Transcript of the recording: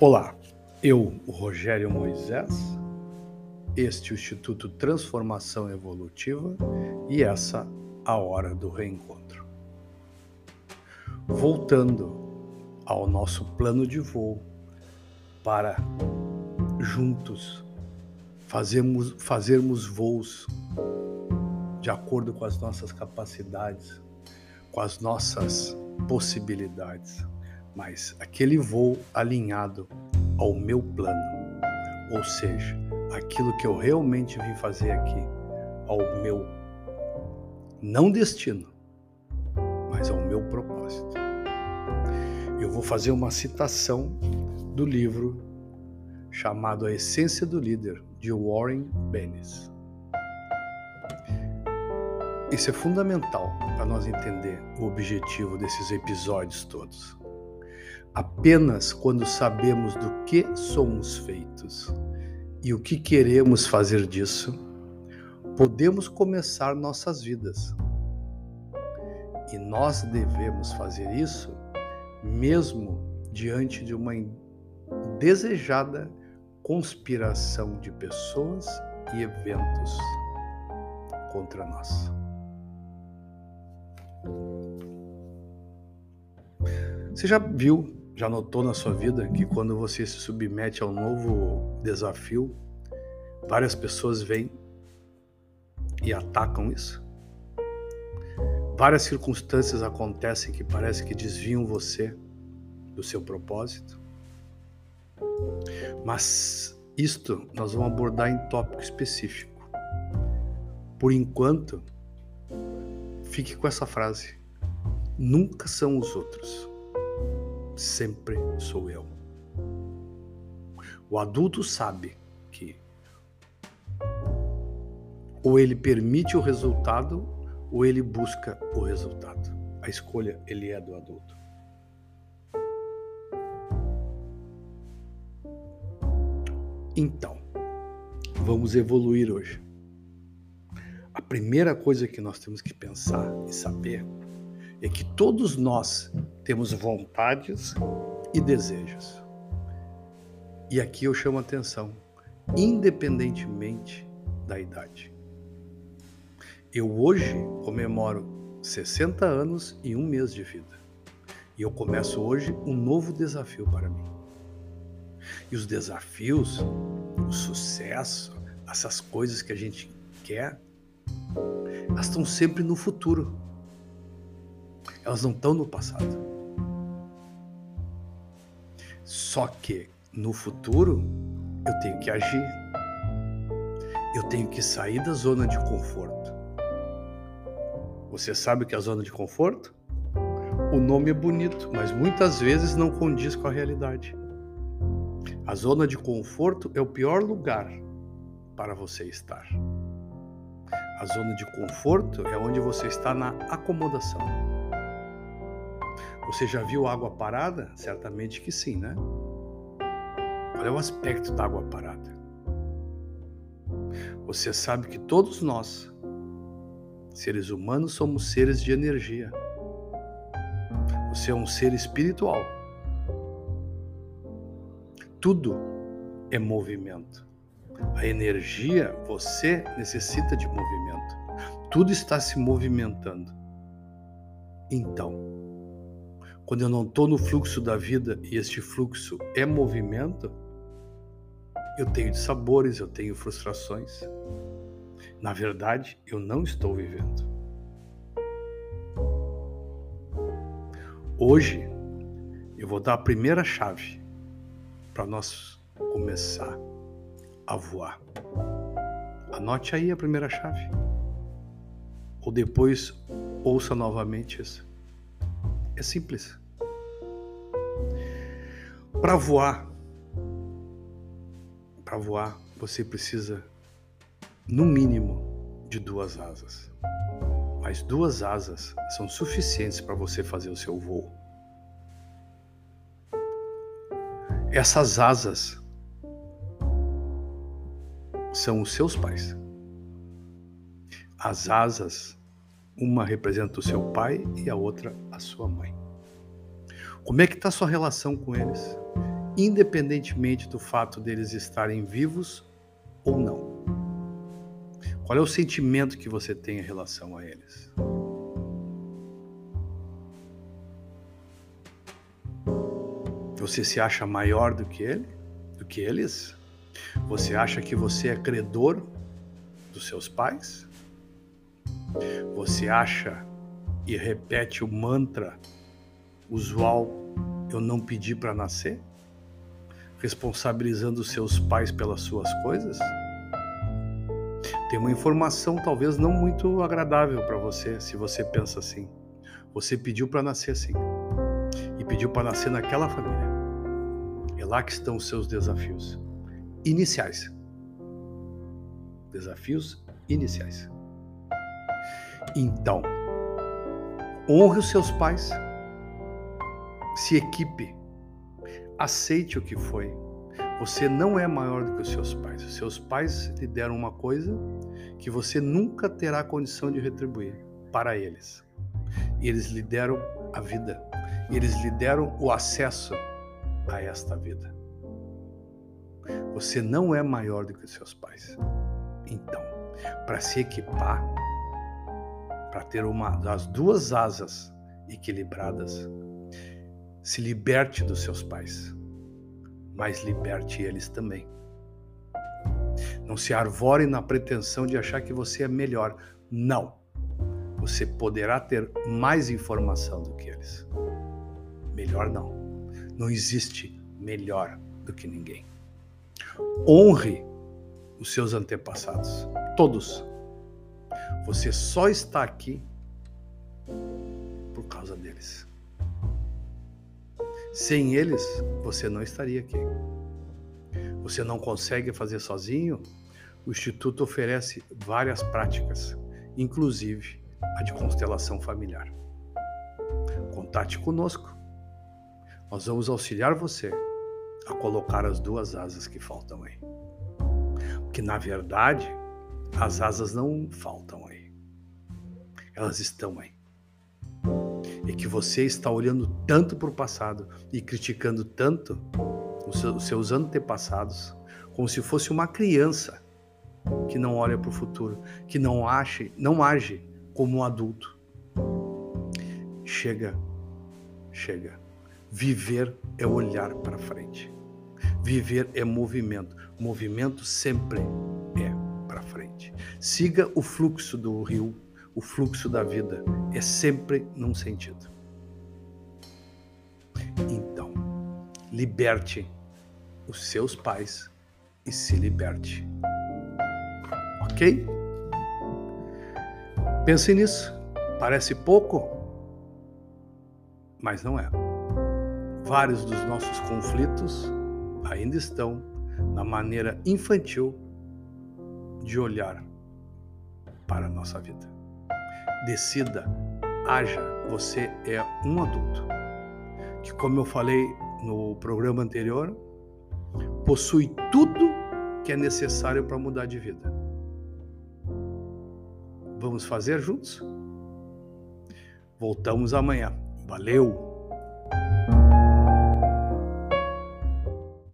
Olá, eu, Rogério Moisés, este é o Instituto Transformação Evolutiva e essa a hora do reencontro. Voltando ao nosso plano de voo para juntos fazermos, fazermos voos de acordo com as nossas capacidades, com as nossas possibilidades mas aquele voo alinhado ao meu plano, ou seja, aquilo que eu realmente vim fazer aqui, ao meu não destino, mas ao meu propósito. Eu vou fazer uma citação do livro chamado A Essência do Líder, de Warren Bennis. Isso é fundamental para nós entender o objetivo desses episódios todos. Apenas quando sabemos do que somos feitos e o que queremos fazer disso, podemos começar nossas vidas. E nós devemos fazer isso mesmo diante de uma desejada conspiração de pessoas e eventos contra nós. Você já viu já notou na sua vida que quando você se submete a um novo desafio, várias pessoas vêm e atacam isso? Várias circunstâncias acontecem que parece que desviam você do seu propósito. Mas isto nós vamos abordar em tópico específico. Por enquanto, fique com essa frase: nunca são os outros sempre sou eu. O adulto sabe que ou ele permite o resultado ou ele busca o resultado. A escolha ele é do adulto. Então, vamos evoluir hoje. A primeira coisa que nós temos que pensar e saber é que todos nós temos vontades e desejos. E aqui eu chamo a atenção, independentemente da idade. Eu hoje comemoro 60 anos e um mês de vida. E eu começo hoje um novo desafio para mim. E os desafios, o sucesso, essas coisas que a gente quer, elas estão sempre no futuro. Elas não estão no passado. Só que no futuro eu tenho que agir. Eu tenho que sair da zona de conforto. Você sabe o que é a zona de conforto? O nome é bonito, mas muitas vezes não condiz com a realidade. A zona de conforto é o pior lugar para você estar. A zona de conforto é onde você está na acomodação. Você já viu água parada? Certamente que sim, né? Qual é o aspecto da água parada? Você sabe que todos nós, seres humanos, somos seres de energia. Você é um ser espiritual. Tudo é movimento. A energia, você necessita de movimento. Tudo está se movimentando. Então, quando eu não estou no fluxo da vida e este fluxo é movimento, eu tenho sabores, eu tenho frustrações. Na verdade, eu não estou vivendo. Hoje, eu vou dar a primeira chave para nós começar a voar. Anote aí a primeira chave. Ou depois ouça novamente isso. É simples. Para voar, para voar, você precisa, no mínimo, de duas asas. Mas duas asas são suficientes para você fazer o seu voo. Essas asas são os seus pais. As asas uma representa o seu pai e a outra a sua mãe. Como é que está sua relação com eles? independentemente do fato deles estarem vivos ou não. Qual é o sentimento que você tem em relação a eles? Você se acha maior do que ele? Do que eles? Você acha que você é credor dos seus pais? Você acha e repete o mantra usual eu não pedi para nascer? Responsabilizando seus pais pelas suas coisas? Tem uma informação talvez não muito agradável para você se você pensa assim. Você pediu para nascer assim. E pediu para nascer naquela família. É lá que estão os seus desafios iniciais. Desafios iniciais. Então, honre os seus pais, se equipe, aceite o que foi. Você não é maior do que os seus pais. Os seus pais lhe deram uma coisa que você nunca terá condição de retribuir para eles. E eles lhe deram a vida. Eles lhe deram o acesso a esta vida. Você não é maior do que os seus pais. Então, para se equipar, para ter uma das duas asas equilibradas, se liberte dos seus pais, mas liberte eles também. Não se arvore na pretensão de achar que você é melhor. Não. Você poderá ter mais informação do que eles. Melhor não. Não existe melhor do que ninguém. Honre os seus antepassados, todos. Você só está aqui por causa deles. Sem eles, você não estaria aqui. Você não consegue fazer sozinho? O Instituto oferece várias práticas, inclusive a de constelação familiar. Contate conosco. Nós vamos auxiliar você a colocar as duas asas que faltam aí. Porque na verdade, as asas não faltam aí. Elas estão aí. Que você está olhando tanto para o passado e criticando tanto os seus antepassados, como se fosse uma criança que não olha para o futuro, que não age, não age como um adulto. Chega, chega. Viver é olhar para frente. Viver é movimento. Movimento sempre é para frente. Siga o fluxo do rio, o fluxo da vida. É sempre num sentido. Então, liberte os seus pais e se liberte. Ok? Pense nisso. Parece pouco, mas não é. Vários dos nossos conflitos ainda estão na maneira infantil de olhar para a nossa vida. Decida, haja, você é um adulto que, como eu falei no programa anterior, possui tudo que é necessário para mudar de vida. Vamos fazer juntos? Voltamos amanhã. Valeu!